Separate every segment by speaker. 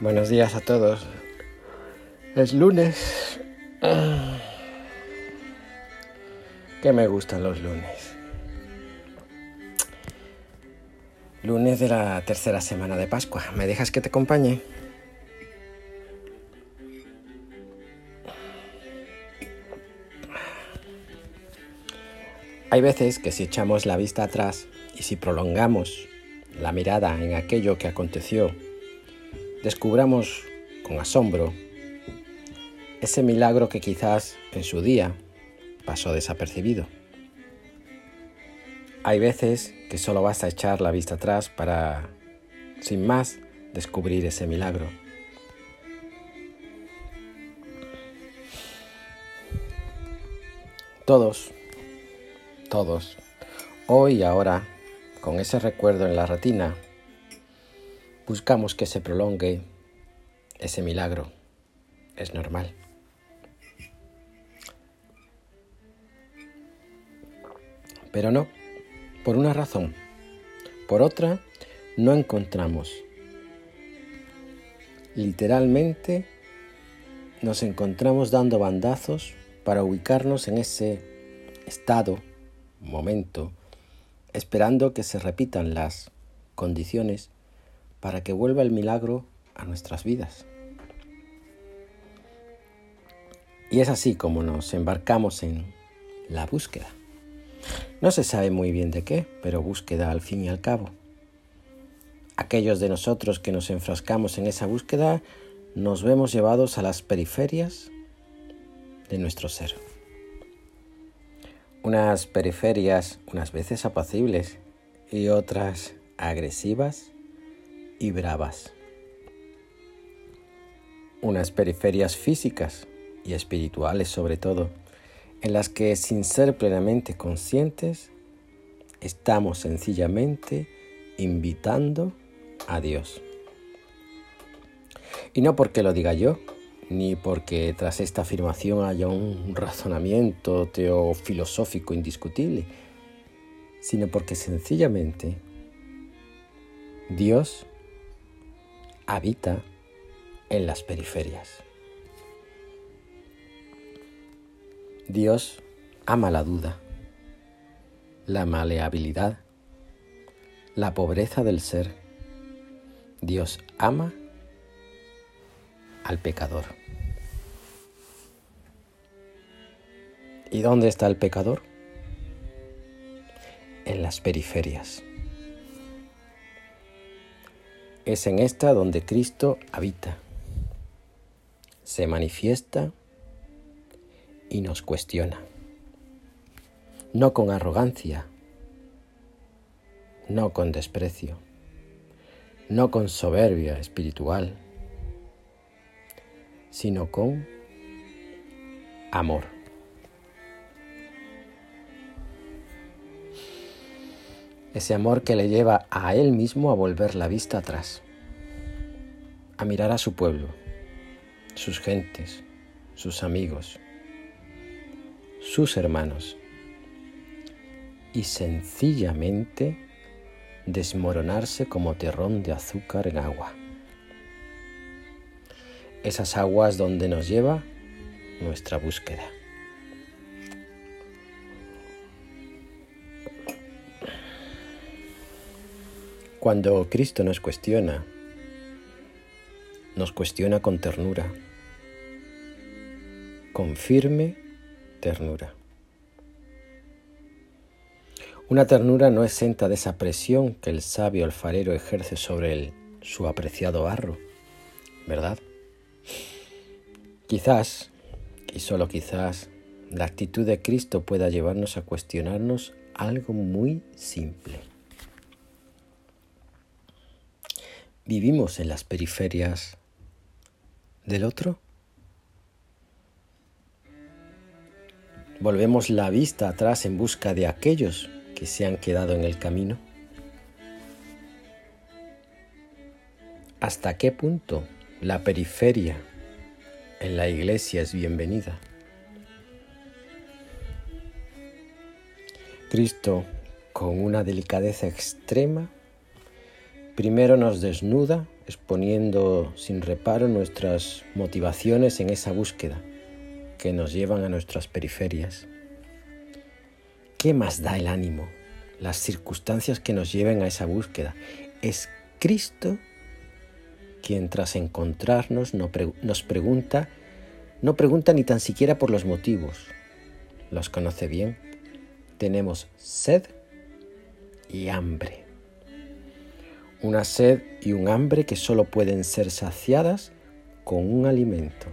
Speaker 1: Buenos días a todos. Es lunes. Que me gustan los lunes. Lunes de la tercera semana de Pascua. ¿Me dejas que te acompañe? Hay veces que si echamos la vista atrás y si prolongamos la mirada en aquello que aconteció descubramos con asombro ese milagro que quizás en su día pasó desapercibido. Hay veces que solo basta echar la vista atrás para, sin más, descubrir ese milagro. Todos, todos, hoy y ahora, con ese recuerdo en la retina, buscamos que se prolongue ese milagro. Es normal. Pero no, por una razón. Por otra, no encontramos. Literalmente nos encontramos dando bandazos para ubicarnos en ese estado, momento, esperando que se repitan las condiciones para que vuelva el milagro a nuestras vidas. Y es así como nos embarcamos en la búsqueda. No se sabe muy bien de qué, pero búsqueda al fin y al cabo. Aquellos de nosotros que nos enfrascamos en esa búsqueda nos vemos llevados a las periferias de nuestro ser. Unas periferias unas veces apacibles y otras agresivas y bravas. Unas periferias físicas y espirituales sobre todo, en las que sin ser plenamente conscientes, estamos sencillamente invitando a Dios. Y no porque lo diga yo, ni porque tras esta afirmación haya un razonamiento teofilosófico indiscutible, sino porque sencillamente Dios habita en las periferias. Dios ama la duda, la maleabilidad, la pobreza del ser. Dios ama al pecador. ¿Y dónde está el pecador? En las periferias. Es en esta donde Cristo habita, se manifiesta y nos cuestiona. No con arrogancia, no con desprecio, no con soberbia espiritual, sino con amor. Ese amor que le lleva a él mismo a volver la vista atrás, a mirar a su pueblo, sus gentes, sus amigos, sus hermanos, y sencillamente desmoronarse como terrón de azúcar en agua. Esas aguas donde nos lleva nuestra búsqueda. Cuando Cristo nos cuestiona, nos cuestiona con ternura, con firme ternura. Una ternura no exenta de esa presión que el sabio alfarero ejerce sobre él, su apreciado barro, ¿verdad? Quizás, y solo quizás, la actitud de Cristo pueda llevarnos a cuestionarnos algo muy simple. ¿Vivimos en las periferias del otro? ¿Volvemos la vista atrás en busca de aquellos que se han quedado en el camino? ¿Hasta qué punto la periferia en la iglesia es bienvenida? Cristo, con una delicadeza extrema, Primero nos desnuda exponiendo sin reparo nuestras motivaciones en esa búsqueda que nos llevan a nuestras periferias. ¿Qué más da el ánimo? Las circunstancias que nos lleven a esa búsqueda. Es Cristo quien tras encontrarnos nos pregunta, no pregunta ni tan siquiera por los motivos. Los conoce bien. Tenemos sed y hambre. Una sed y un hambre que solo pueden ser saciadas con un alimento.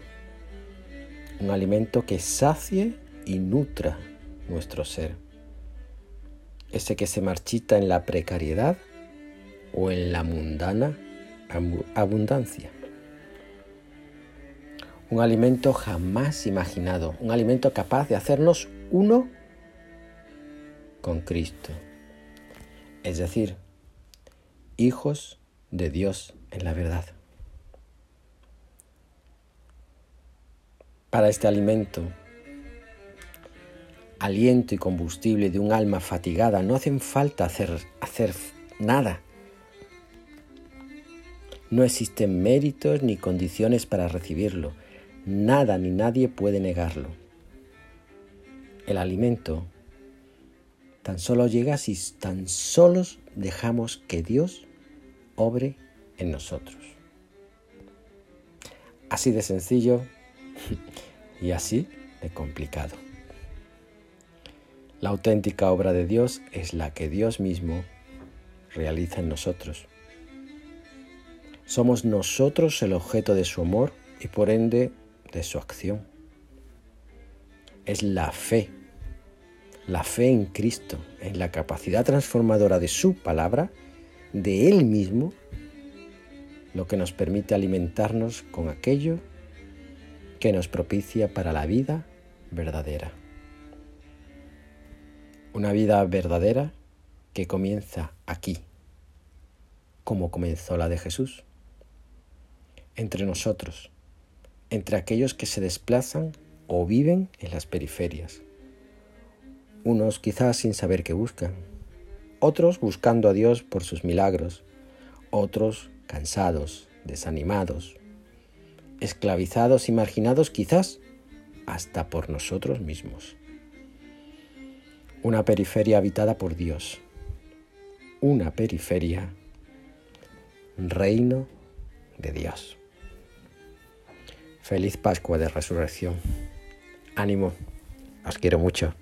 Speaker 1: Un alimento que sacie y nutra nuestro ser. Ese que se marchita en la precariedad o en la mundana abundancia. Un alimento jamás imaginado, un alimento capaz de hacernos uno con Cristo. Es decir, hijos de Dios en la verdad. Para este alimento, aliento y combustible de un alma fatigada, no hacen falta hacer, hacer nada. No existen méritos ni condiciones para recibirlo. Nada ni nadie puede negarlo. El alimento tan solo llega si tan solos dejamos que Dios obre en nosotros. Así de sencillo y así de complicado. La auténtica obra de Dios es la que Dios mismo realiza en nosotros. Somos nosotros el objeto de su amor y por ende de su acción. Es la fe, la fe en Cristo, en la capacidad transformadora de su palabra, de Él mismo, lo que nos permite alimentarnos con aquello que nos propicia para la vida verdadera. Una vida verdadera que comienza aquí, como comenzó la de Jesús, entre nosotros, entre aquellos que se desplazan o viven en las periferias. Unos quizás sin saber qué buscan, otros buscando a Dios por sus milagros, otros cansados, desanimados, esclavizados y marginados quizás hasta por nosotros mismos. Una periferia habitada por Dios. Una periferia, reino de Dios. Feliz Pascua de Resurrección. Ánimo, os quiero mucho.